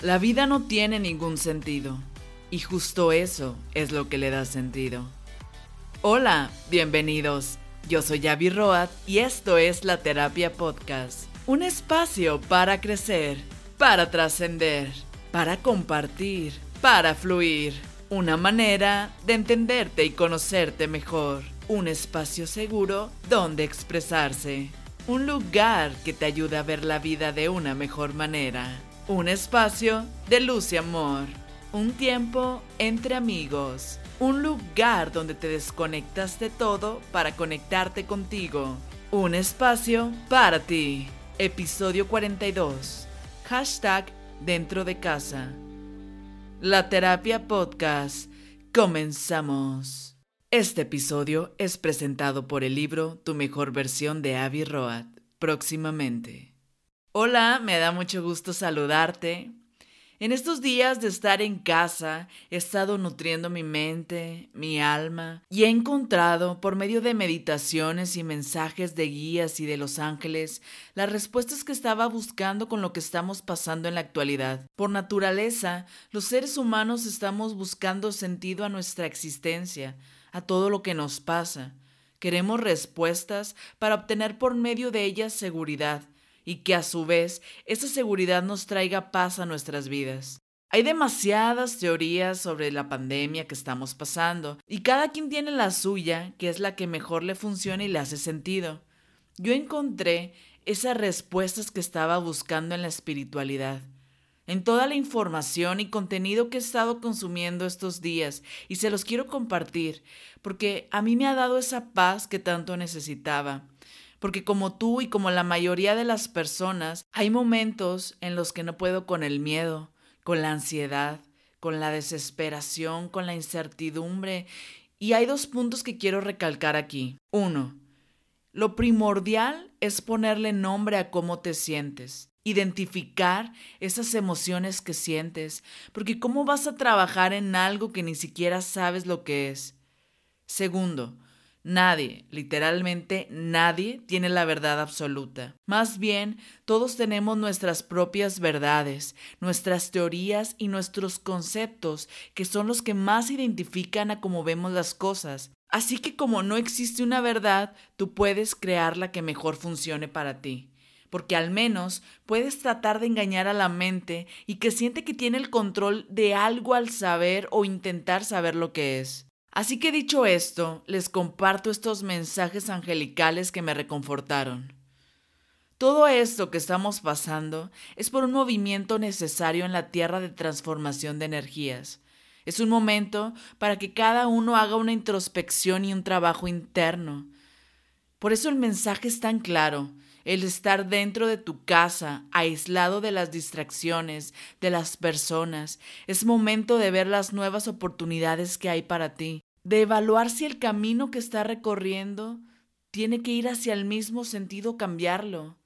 La vida no tiene ningún sentido. Y justo eso es lo que le da sentido. Hola, bienvenidos. Yo soy Yavi Roat y esto es La Terapia Podcast. Un espacio para crecer, para trascender, para compartir, para fluir. Una manera de entenderte y conocerte mejor. Un espacio seguro donde expresarse. Un lugar que te ayuda a ver la vida de una mejor manera. Un espacio de luz y amor. Un tiempo entre amigos. Un lugar donde te desconectas de todo para conectarte contigo. Un espacio para ti. Episodio 42. Hashtag dentro de casa. La terapia podcast. Comenzamos. Este episodio es presentado por el libro Tu mejor versión de Avi Road. Próximamente. Hola, me da mucho gusto saludarte. En estos días de estar en casa, he estado nutriendo mi mente, mi alma, y he encontrado, por medio de meditaciones y mensajes de guías y de los ángeles, las respuestas que estaba buscando con lo que estamos pasando en la actualidad. Por naturaleza, los seres humanos estamos buscando sentido a nuestra existencia, a todo lo que nos pasa. Queremos respuestas para obtener por medio de ellas seguridad y que a su vez esa seguridad nos traiga paz a nuestras vidas. Hay demasiadas teorías sobre la pandemia que estamos pasando y cada quien tiene la suya, que es la que mejor le funciona y le hace sentido. Yo encontré esas respuestas que estaba buscando en la espiritualidad, en toda la información y contenido que he estado consumiendo estos días y se los quiero compartir porque a mí me ha dado esa paz que tanto necesitaba porque como tú y como la mayoría de las personas, hay momentos en los que no puedo con el miedo, con la ansiedad, con la desesperación, con la incertidumbre. Y hay dos puntos que quiero recalcar aquí. Uno, lo primordial es ponerle nombre a cómo te sientes, identificar esas emociones que sientes, porque ¿cómo vas a trabajar en algo que ni siquiera sabes lo que es? Segundo, Nadie, literalmente nadie, tiene la verdad absoluta. Más bien, todos tenemos nuestras propias verdades, nuestras teorías y nuestros conceptos, que son los que más identifican a cómo vemos las cosas. Así que como no existe una verdad, tú puedes crear la que mejor funcione para ti porque al menos puedes tratar de engañar a la mente y que siente que tiene el control de algo al saber o intentar saber lo que es. Así que dicho esto, les comparto estos mensajes angelicales que me reconfortaron. Todo esto que estamos pasando es por un movimiento necesario en la Tierra de transformación de energías. Es un momento para que cada uno haga una introspección y un trabajo interno. Por eso el mensaje es tan claro, el estar dentro de tu casa, aislado de las distracciones, de las personas. Es momento de ver las nuevas oportunidades que hay para ti de evaluar si el camino que está recorriendo tiene que ir hacia el mismo sentido cambiarlo.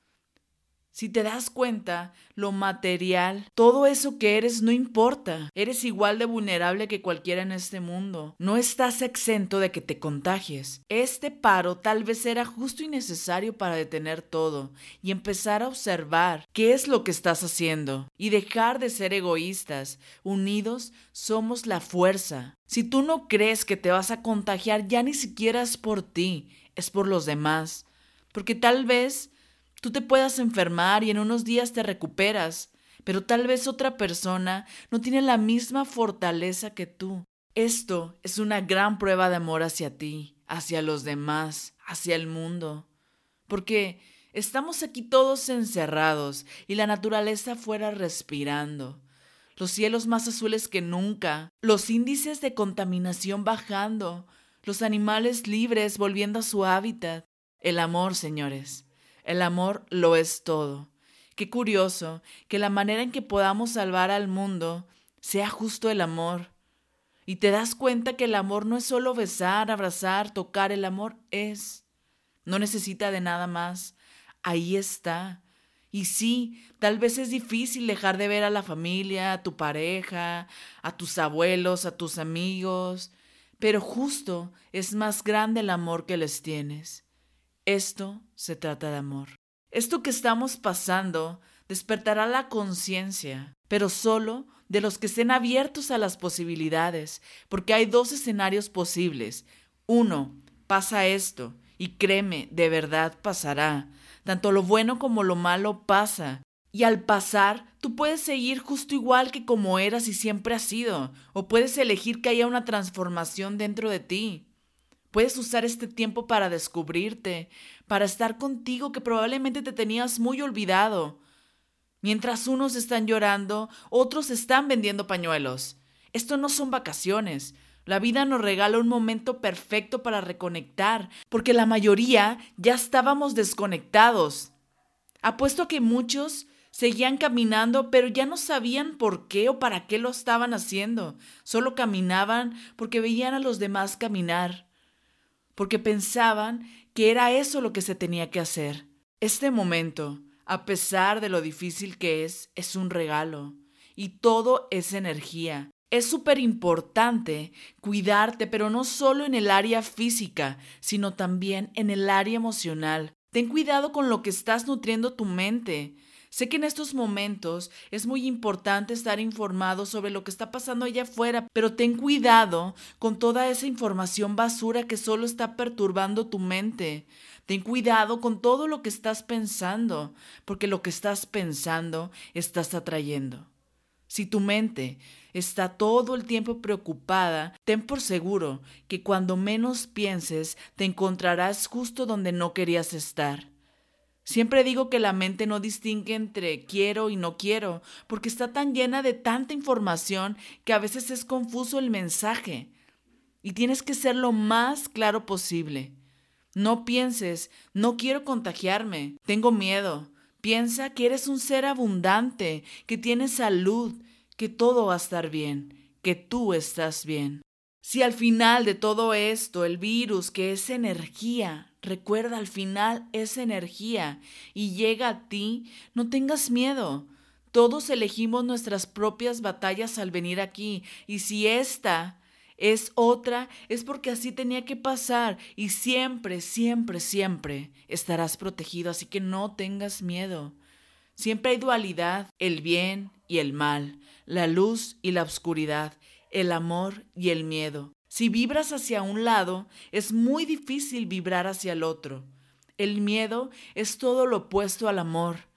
Si te das cuenta, lo material, todo eso que eres no importa. Eres igual de vulnerable que cualquiera en este mundo. No estás exento de que te contagies. Este paro tal vez era justo y necesario para detener todo y empezar a observar qué es lo que estás haciendo y dejar de ser egoístas. Unidos somos la fuerza. Si tú no crees que te vas a contagiar, ya ni siquiera es por ti, es por los demás. Porque tal vez Tú te puedas enfermar y en unos días te recuperas, pero tal vez otra persona no tiene la misma fortaleza que tú. Esto es una gran prueba de amor hacia ti, hacia los demás, hacia el mundo. Porque estamos aquí todos encerrados y la naturaleza fuera respirando. Los cielos más azules que nunca, los índices de contaminación bajando, los animales libres volviendo a su hábitat. El amor, señores, el amor lo es todo. Qué curioso que la manera en que podamos salvar al mundo sea justo el amor. Y te das cuenta que el amor no es solo besar, abrazar, tocar, el amor es. No necesita de nada más. Ahí está. Y sí, tal vez es difícil dejar de ver a la familia, a tu pareja, a tus abuelos, a tus amigos, pero justo es más grande el amor que les tienes. Esto se trata de amor. Esto que estamos pasando despertará la conciencia, pero solo de los que estén abiertos a las posibilidades, porque hay dos escenarios posibles. Uno, pasa esto, y créeme, de verdad pasará. Tanto lo bueno como lo malo pasa. Y al pasar, tú puedes seguir justo igual que como eras y siempre has sido, o puedes elegir que haya una transformación dentro de ti. Puedes usar este tiempo para descubrirte, para estar contigo que probablemente te tenías muy olvidado. Mientras unos están llorando, otros están vendiendo pañuelos. Esto no son vacaciones. La vida nos regala un momento perfecto para reconectar, porque la mayoría ya estábamos desconectados. Apuesto a que muchos seguían caminando, pero ya no sabían por qué o para qué lo estaban haciendo. Solo caminaban porque veían a los demás caminar porque pensaban que era eso lo que se tenía que hacer. Este momento, a pesar de lo difícil que es, es un regalo y todo es energía. Es súper importante cuidarte, pero no solo en el área física, sino también en el área emocional. Ten cuidado con lo que estás nutriendo tu mente. Sé que en estos momentos es muy importante estar informado sobre lo que está pasando allá afuera, pero ten cuidado con toda esa información basura que solo está perturbando tu mente. Ten cuidado con todo lo que estás pensando, porque lo que estás pensando estás atrayendo. Si tu mente está todo el tiempo preocupada, ten por seguro que cuando menos pienses te encontrarás justo donde no querías estar. Siempre digo que la mente no distingue entre quiero y no quiero, porque está tan llena de tanta información que a veces es confuso el mensaje. Y tienes que ser lo más claro posible. No pienses, no quiero contagiarme, tengo miedo. Piensa que eres un ser abundante, que tienes salud, que todo va a estar bien, que tú estás bien. Si al final de todo esto el virus, que es energía, Recuerda, al final es energía y llega a ti, no tengas miedo. Todos elegimos nuestras propias batallas al venir aquí y si esta es otra, es porque así tenía que pasar y siempre, siempre, siempre estarás protegido, así que no tengas miedo. Siempre hay dualidad, el bien y el mal, la luz y la oscuridad, el amor y el miedo. Si vibras hacia un lado, es muy difícil vibrar hacia el otro. El miedo es todo lo opuesto al amor.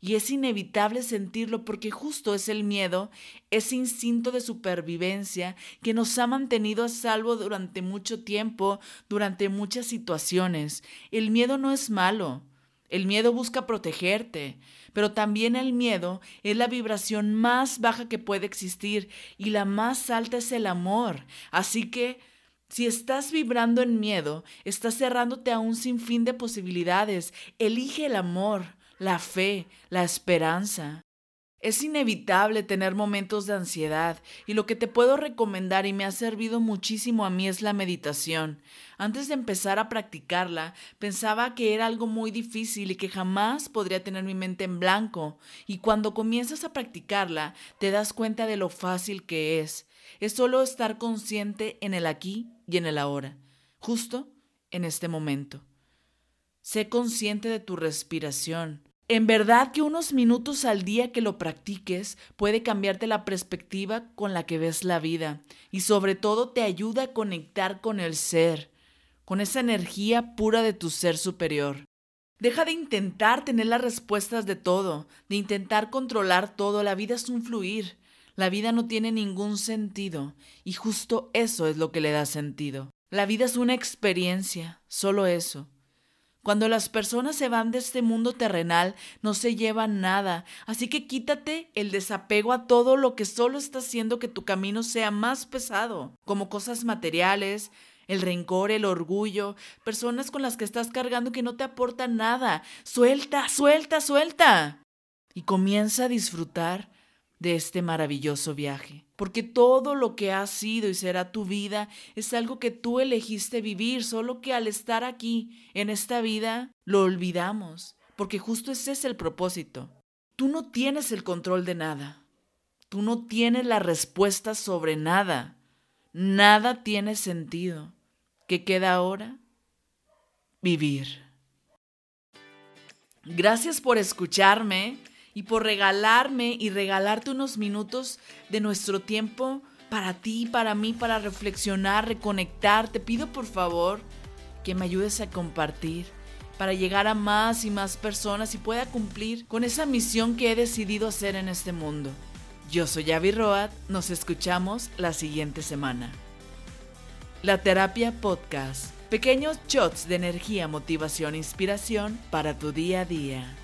Y es inevitable sentirlo porque justo es el miedo, ese instinto de supervivencia que nos ha mantenido a salvo durante mucho tiempo, durante muchas situaciones. El miedo no es malo. El miedo busca protegerte, pero también el miedo es la vibración más baja que puede existir y la más alta es el amor. Así que si estás vibrando en miedo, estás cerrándote a un sinfín de posibilidades. Elige el amor, la fe, la esperanza. Es inevitable tener momentos de ansiedad y lo que te puedo recomendar y me ha servido muchísimo a mí es la meditación. Antes de empezar a practicarla, pensaba que era algo muy difícil y que jamás podría tener mi mente en blanco. Y cuando comienzas a practicarla, te das cuenta de lo fácil que es. Es solo estar consciente en el aquí y en el ahora, justo en este momento. Sé consciente de tu respiración en verdad que unos minutos al día que lo practiques puede cambiarte la perspectiva con la que ves la vida y sobre todo te ayuda a conectar con el ser, con esa energía pura de tu ser superior. Deja de intentar tener las respuestas de todo, de intentar controlar todo, la vida es un fluir. La vida no tiene ningún sentido y justo eso es lo que le da sentido. La vida es una experiencia, solo eso. Cuando las personas se van de este mundo terrenal, no se llevan nada. Así que quítate el desapego a todo lo que solo está haciendo que tu camino sea más pesado, como cosas materiales, el rencor, el orgullo, personas con las que estás cargando que no te aportan nada. Suelta, suelta, suelta. Y comienza a disfrutar de este maravilloso viaje. Porque todo lo que ha sido y será tu vida es algo que tú elegiste vivir, solo que al estar aquí, en esta vida, lo olvidamos. Porque justo ese es el propósito. Tú no tienes el control de nada. Tú no tienes la respuesta sobre nada. Nada tiene sentido. ¿Qué queda ahora? Vivir. Gracias por escucharme y por regalarme y regalarte unos minutos de nuestro tiempo para ti, para mí, para reflexionar, reconectar. Te pido por favor que me ayudes a compartir para llegar a más y más personas y pueda cumplir con esa misión que he decidido hacer en este mundo. Yo soy Avi Road, nos escuchamos la siguiente semana. La Terapia Podcast. Pequeños shots de energía, motivación e inspiración para tu día a día.